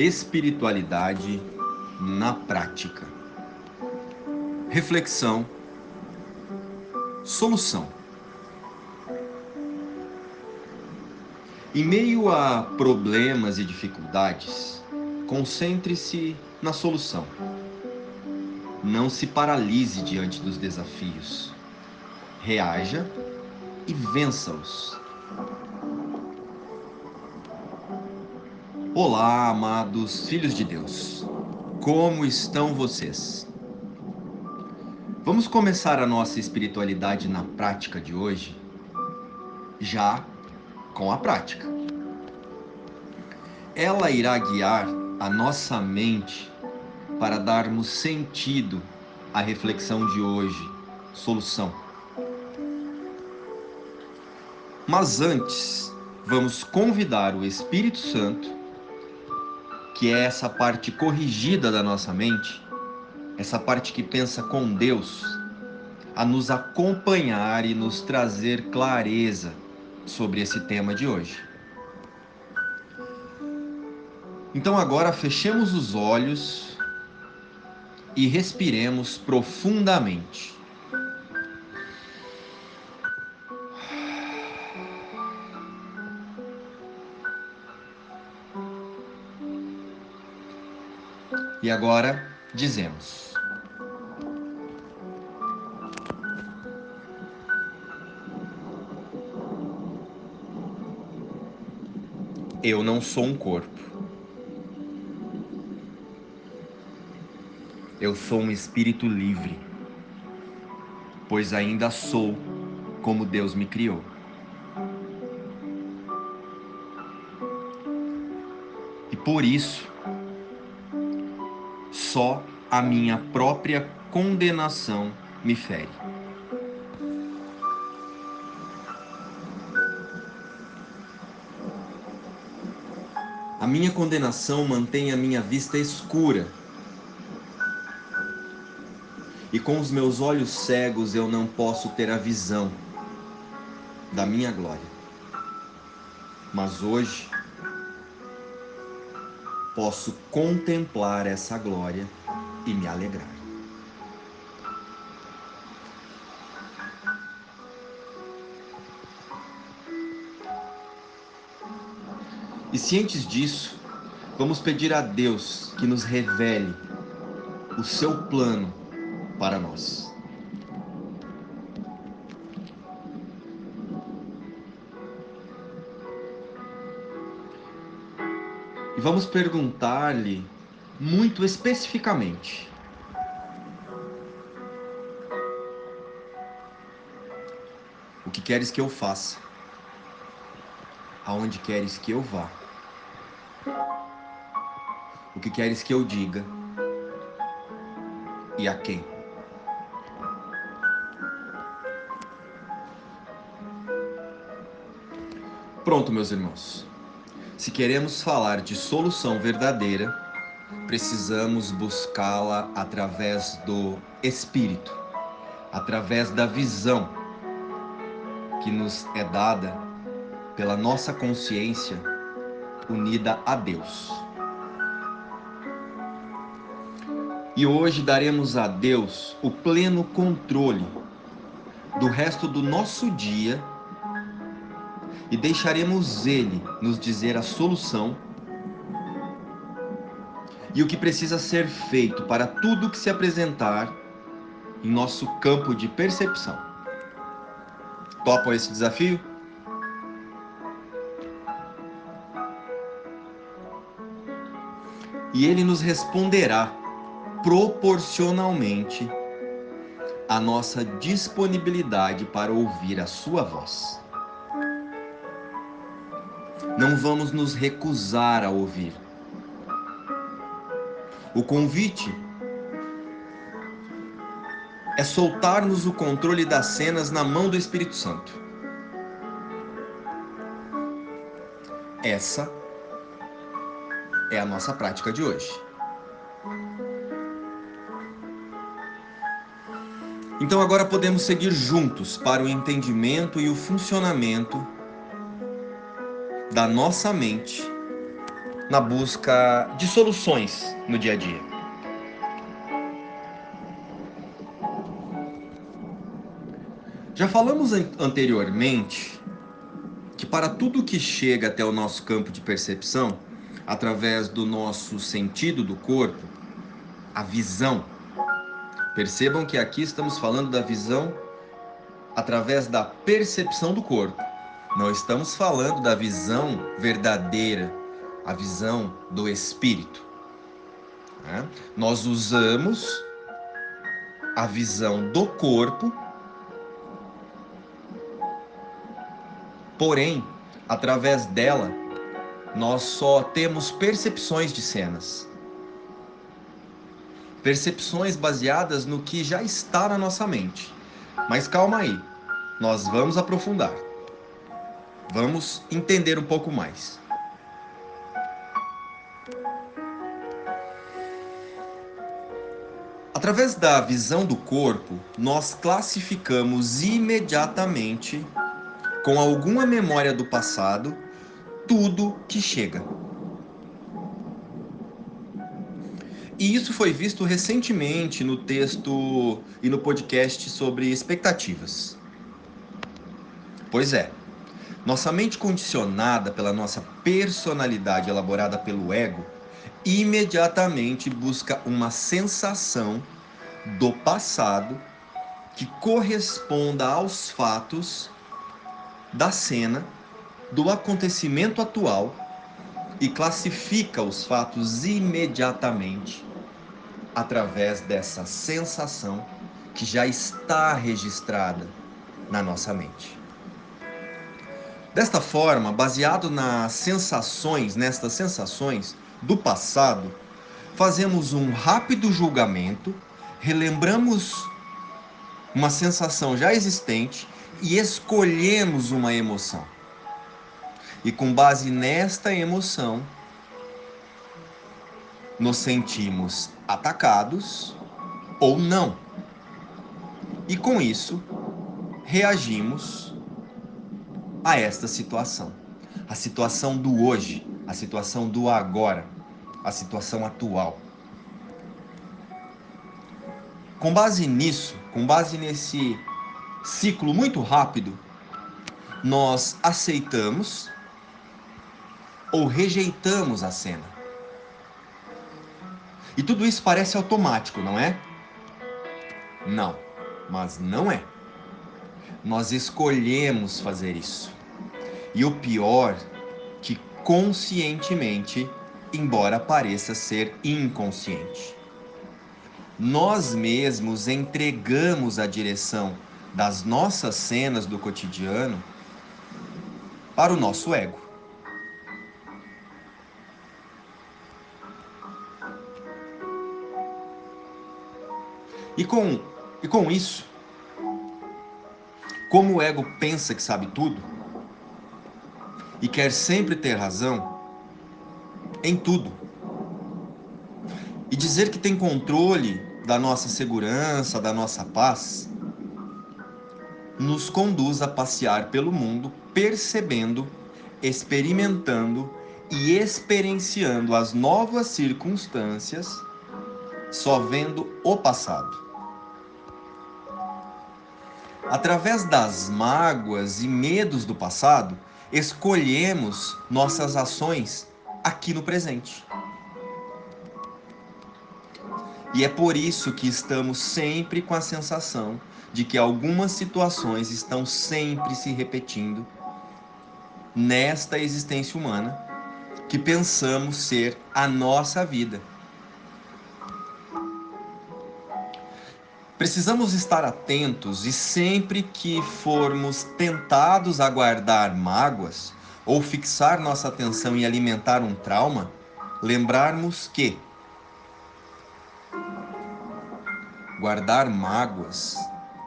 Espiritualidade na prática. Reflexão. Solução. Em meio a problemas e dificuldades, concentre-se na solução. Não se paralise diante dos desafios. Reaja e vença-os. Olá, amados filhos de Deus. Como estão vocês? Vamos começar a nossa espiritualidade na prática de hoje, já com a prática. Ela irá guiar a nossa mente para darmos sentido à reflexão de hoje, solução. Mas antes, vamos convidar o Espírito Santo que é essa parte corrigida da nossa mente, essa parte que pensa com Deus, a nos acompanhar e nos trazer clareza sobre esse tema de hoje. Então agora fechemos os olhos e respiremos profundamente. E agora dizemos: Eu não sou um corpo. Eu sou um espírito livre, pois ainda sou como Deus me criou. E por isso, só a minha própria condenação me fere. A minha condenação mantém a minha vista escura. E com os meus olhos cegos eu não posso ter a visão da minha glória. Mas hoje posso contemplar essa glória e me alegrar. E cientes disso, vamos pedir a Deus que nos revele o seu plano para nós. E vamos perguntar-lhe muito especificamente. O que queres que eu faça? Aonde queres que eu vá? O que queres que eu diga? E a quem? Pronto, meus irmãos. Se queremos falar de solução verdadeira, precisamos buscá-la através do Espírito, através da visão que nos é dada pela nossa consciência unida a Deus. E hoje daremos a Deus o pleno controle do resto do nosso dia e deixaremos Ele nos dizer a solução e o que precisa ser feito para tudo que se apresentar em nosso campo de percepção. Topam esse desafio? E ele nos responderá proporcionalmente à nossa disponibilidade para ouvir a sua voz não vamos nos recusar a ouvir. O convite é soltarmos o controle das cenas na mão do Espírito Santo. Essa é a nossa prática de hoje. Então agora podemos seguir juntos para o entendimento e o funcionamento da nossa mente na busca de soluções no dia a dia. Já falamos anteriormente que para tudo que chega até o nosso campo de percepção, através do nosso sentido do corpo, a visão. Percebam que aqui estamos falando da visão através da percepção do corpo. Não estamos falando da visão verdadeira, a visão do espírito. Né? Nós usamos a visão do corpo, porém, através dela, nós só temos percepções de cenas. Percepções baseadas no que já está na nossa mente. Mas calma aí, nós vamos aprofundar. Vamos entender um pouco mais. Através da visão do corpo, nós classificamos imediatamente, com alguma memória do passado, tudo que chega. E isso foi visto recentemente no texto e no podcast sobre expectativas. Pois é, nossa mente condicionada pela nossa personalidade elaborada pelo ego imediatamente busca uma sensação do passado que corresponda aos fatos da cena do acontecimento atual e classifica os fatos imediatamente através dessa sensação que já está registrada na nossa mente. Desta forma, baseado nas sensações, nestas sensações do passado, fazemos um rápido julgamento, relembramos uma sensação já existente e escolhemos uma emoção. E com base nesta emoção, nos sentimos atacados ou não. E com isso, reagimos a esta situação. A situação do hoje, a situação do agora, a situação atual. Com base nisso, com base nesse ciclo muito rápido, nós aceitamos ou rejeitamos a cena. E tudo isso parece automático, não é? Não, mas não é. Nós escolhemos fazer isso. E o pior, que conscientemente, embora pareça ser inconsciente. Nós mesmos entregamos a direção das nossas cenas do cotidiano para o nosso ego. E com, e com isso, como o ego pensa que sabe tudo e quer sempre ter razão em tudo, e dizer que tem controle da nossa segurança, da nossa paz, nos conduz a passear pelo mundo percebendo, experimentando e experienciando as novas circunstâncias, só vendo o passado. Através das mágoas e medos do passado, escolhemos nossas ações aqui no presente. E é por isso que estamos sempre com a sensação de que algumas situações estão sempre se repetindo nesta existência humana que pensamos ser a nossa vida. Precisamos estar atentos e sempre que formos tentados a guardar mágoas ou fixar nossa atenção em alimentar um trauma, lembrarmos que guardar mágoas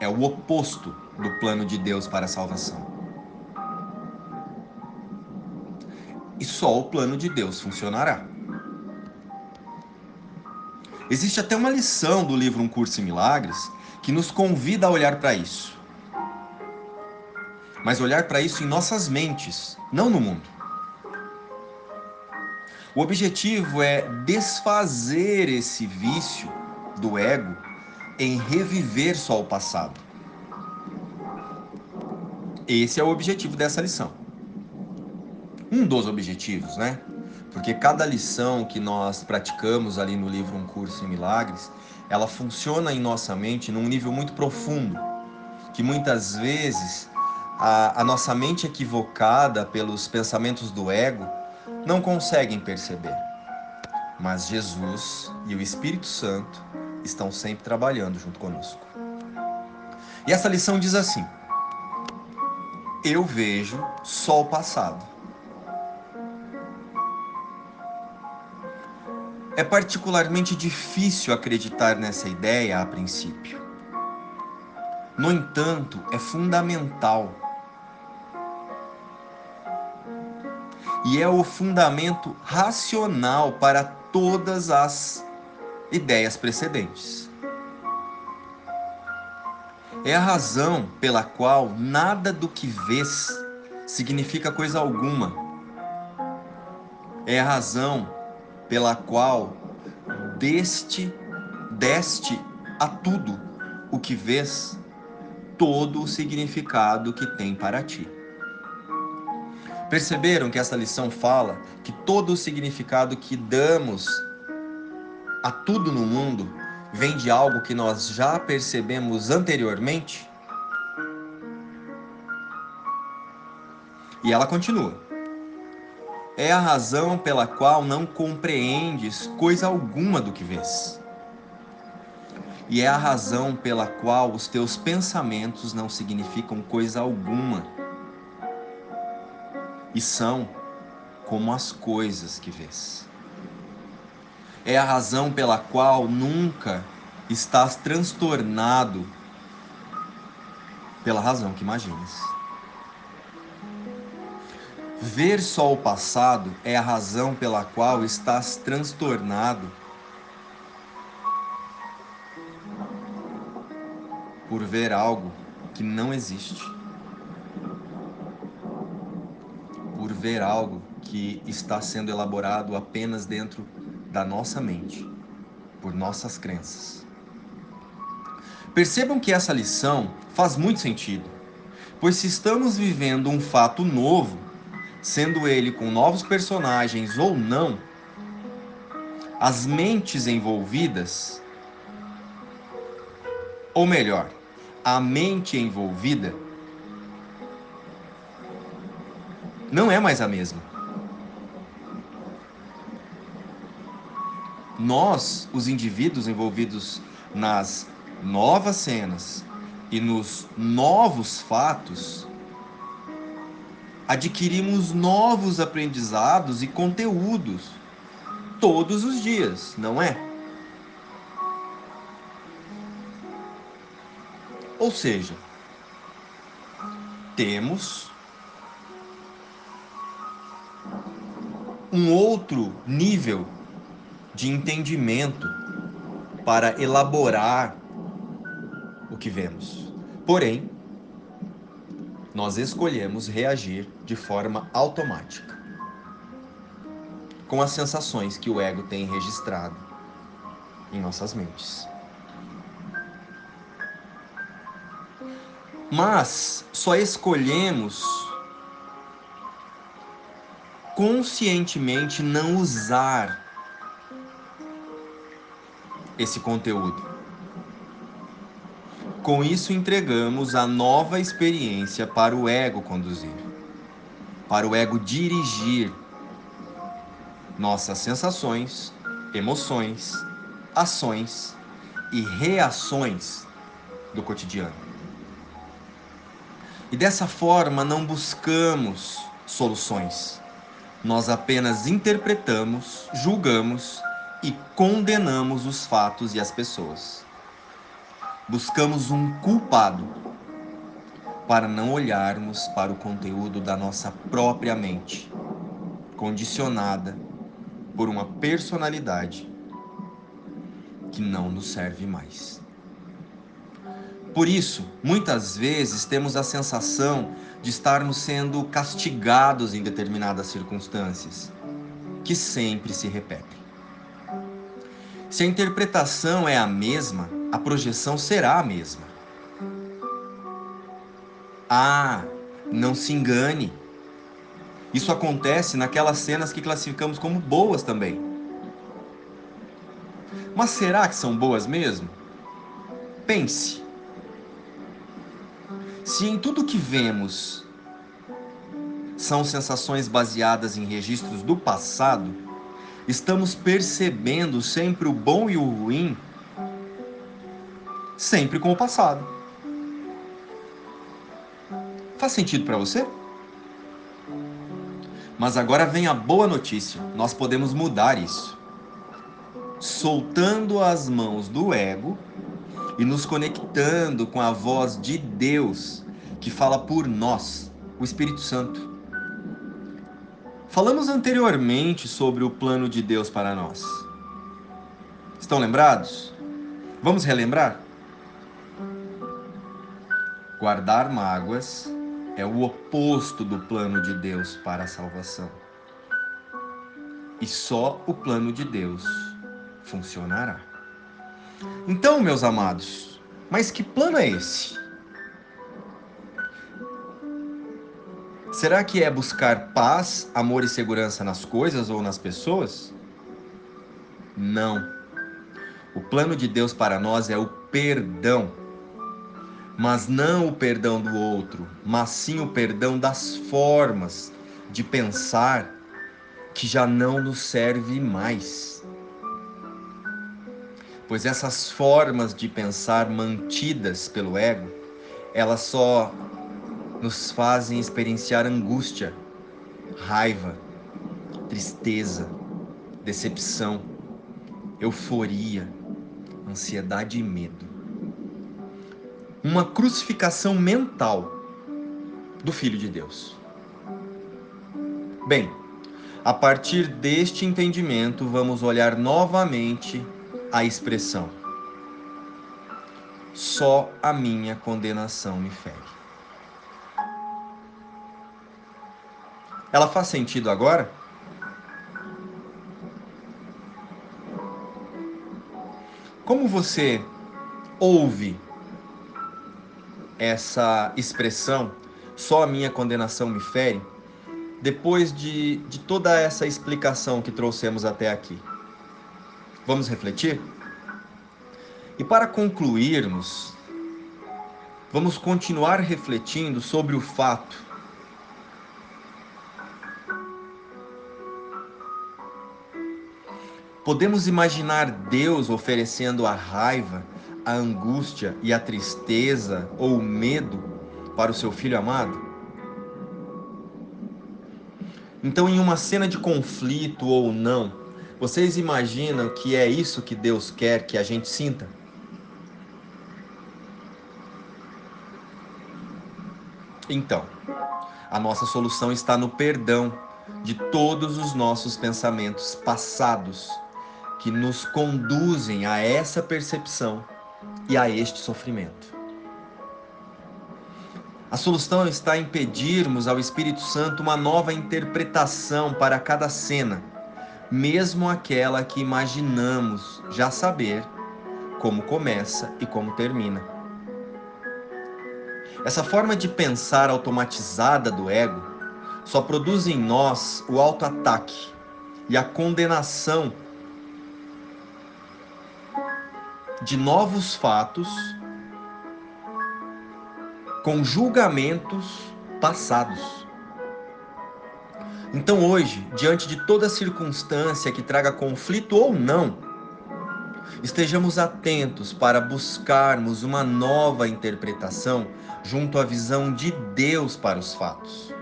é o oposto do plano de Deus para a salvação. E só o plano de Deus funcionará. Existe até uma lição do livro Um Curso em Milagres que nos convida a olhar para isso. Mas olhar para isso em nossas mentes, não no mundo. O objetivo é desfazer esse vício do ego em reviver só o passado. Esse é o objetivo dessa lição. Um dos objetivos, né? Porque cada lição que nós praticamos ali no livro Um Curso em Milagres, ela funciona em nossa mente num nível muito profundo, que muitas vezes a, a nossa mente equivocada pelos pensamentos do ego não conseguem perceber. Mas Jesus e o Espírito Santo estão sempre trabalhando junto conosco. E essa lição diz assim: Eu vejo só o passado. É particularmente difícil acreditar nessa ideia a princípio. No entanto, é fundamental. E é o fundamento racional para todas as ideias precedentes. É a razão pela qual nada do que vês significa coisa alguma. É a razão pela qual deste deste a tudo o que vês todo o significado que tem para ti. Perceberam que essa lição fala que todo o significado que damos a tudo no mundo vem de algo que nós já percebemos anteriormente? E ela continua. É a razão pela qual não compreendes coisa alguma do que vês. E é a razão pela qual os teus pensamentos não significam coisa alguma. E são como as coisas que vês é a razão pela qual nunca estás transtornado pela razão que imaginas. Ver só o passado é a razão pela qual estás transtornado por ver algo que não existe. Por ver algo que está sendo elaborado apenas dentro da nossa mente, por nossas crenças. Percebam que essa lição faz muito sentido, pois se estamos vivendo um fato novo, sendo ele com novos personagens ou não, as mentes envolvidas, ou melhor, a mente envolvida, não é mais a mesma. nós, os indivíduos envolvidos nas novas cenas e nos novos fatos, adquirimos novos aprendizados e conteúdos todos os dias, não é? Ou seja, temos um outro nível de entendimento para elaborar o que vemos. Porém, nós escolhemos reagir de forma automática com as sensações que o ego tem registrado em nossas mentes. Mas só escolhemos conscientemente não usar esse conteúdo. Com isso, entregamos a nova experiência para o ego conduzir, para o ego dirigir nossas sensações, emoções, ações e reações do cotidiano. E dessa forma não buscamos soluções, nós apenas interpretamos, julgamos e condenamos os fatos e as pessoas. Buscamos um culpado para não olharmos para o conteúdo da nossa própria mente, condicionada por uma personalidade que não nos serve mais. Por isso, muitas vezes temos a sensação de estarmos sendo castigados em determinadas circunstâncias que sempre se repetem. Se a interpretação é a mesma, a projeção será a mesma. Ah, não se engane. Isso acontece naquelas cenas que classificamos como boas também. Mas será que são boas mesmo? Pense. Se em tudo que vemos são sensações baseadas em registros do passado, estamos percebendo sempre o bom e o ruim, sempre com o passado. Faz sentido para você? Mas agora vem a boa notícia: nós podemos mudar isso. Soltando as mãos do ego e nos conectando com a voz de Deus que fala por nós, o Espírito Santo. Falamos anteriormente sobre o plano de Deus para nós. Estão lembrados? Vamos relembrar? Guardar mágoas é o oposto do plano de Deus para a salvação. E só o plano de Deus funcionará. Então, meus amados, mas que plano é esse? Será que é buscar paz, amor e segurança nas coisas ou nas pessoas? Não. O plano de Deus para nós é o perdão mas não o perdão do outro, mas sim o perdão das formas de pensar que já não nos serve mais. Pois essas formas de pensar mantidas pelo ego, elas só nos fazem experienciar angústia, raiva, tristeza, decepção, euforia, ansiedade e medo uma crucificação mental do Filho de Deus. Bem, a partir deste entendimento, vamos olhar novamente a expressão: só a minha condenação me fere. Ela faz sentido agora? Como você ouve essa expressão, só a minha condenação me fere, depois de, de toda essa explicação que trouxemos até aqui. Vamos refletir? E para concluirmos, vamos continuar refletindo sobre o fato Podemos imaginar Deus oferecendo a raiva a angústia e a tristeza ou o medo para o seu filho amado? Então, em uma cena de conflito ou não, vocês imaginam que é isso que Deus quer que a gente sinta? Então, a nossa solução está no perdão de todos os nossos pensamentos passados que nos conduzem a essa percepção e a este sofrimento. A solução está em pedirmos ao Espírito Santo uma nova interpretação para cada cena, mesmo aquela que imaginamos já saber como começa e como termina. Essa forma de pensar automatizada do ego só produz em nós o auto-ataque e a condenação de novos fatos com julgamentos passados. Então, hoje, diante de toda circunstância que traga conflito ou não, estejamos atentos para buscarmos uma nova interpretação junto à visão de Deus para os fatos.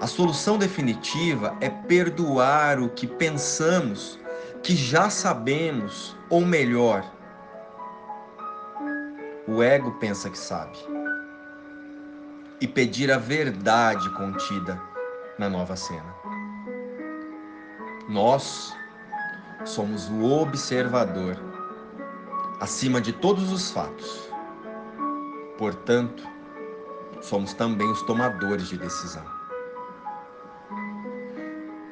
A solução definitiva é perdoar o que pensamos que já sabemos, ou melhor, o ego pensa que sabe, e pedir a verdade contida na nova cena. Nós somos o observador acima de todos os fatos. Portanto, somos também os tomadores de decisão.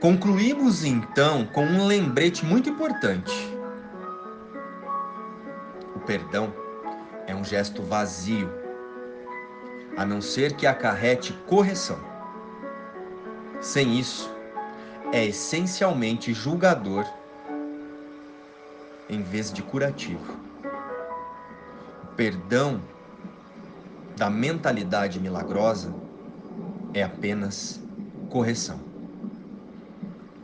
Concluímos então com um lembrete muito importante. Perdão é um gesto vazio, a não ser que acarrete correção. Sem isso, é essencialmente julgador em vez de curativo. O perdão da mentalidade milagrosa é apenas correção.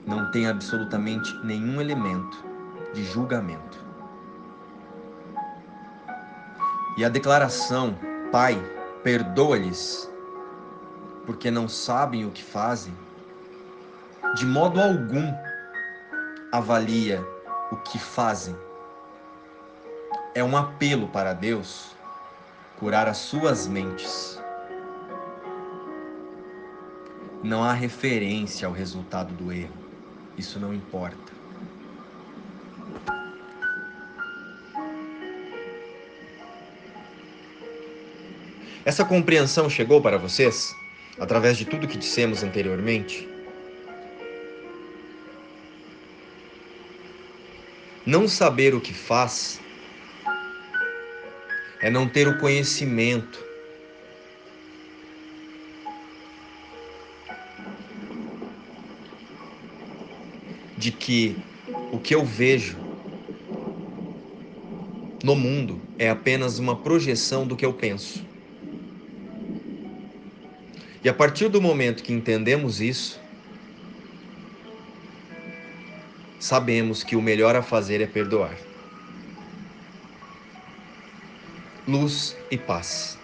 Não tem absolutamente nenhum elemento de julgamento. E a declaração, Pai, perdoa-lhes, porque não sabem o que fazem, de modo algum avalia o que fazem. É um apelo para Deus curar as suas mentes. Não há referência ao resultado do erro. Isso não importa. Essa compreensão chegou para vocês através de tudo que dissemos anteriormente? Não saber o que faz é não ter o conhecimento. De que o que eu vejo no mundo é apenas uma projeção do que eu penso. E a partir do momento que entendemos isso, sabemos que o melhor a fazer é perdoar. Luz e paz.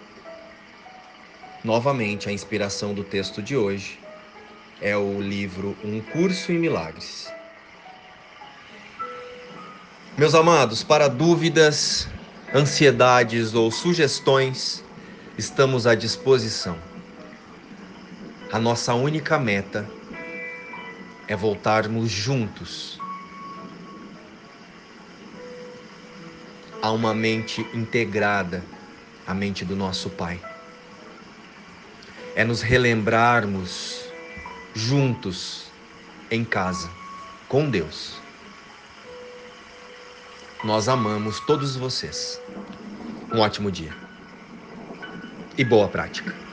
Novamente, a inspiração do texto de hoje é o livro Um Curso em Milagres. Meus amados, para dúvidas, ansiedades ou sugestões, estamos à disposição. A nossa única meta é voltarmos juntos a uma mente integrada à mente do nosso Pai. É nos relembrarmos juntos em casa com Deus. Nós amamos todos vocês. Um ótimo dia e boa prática.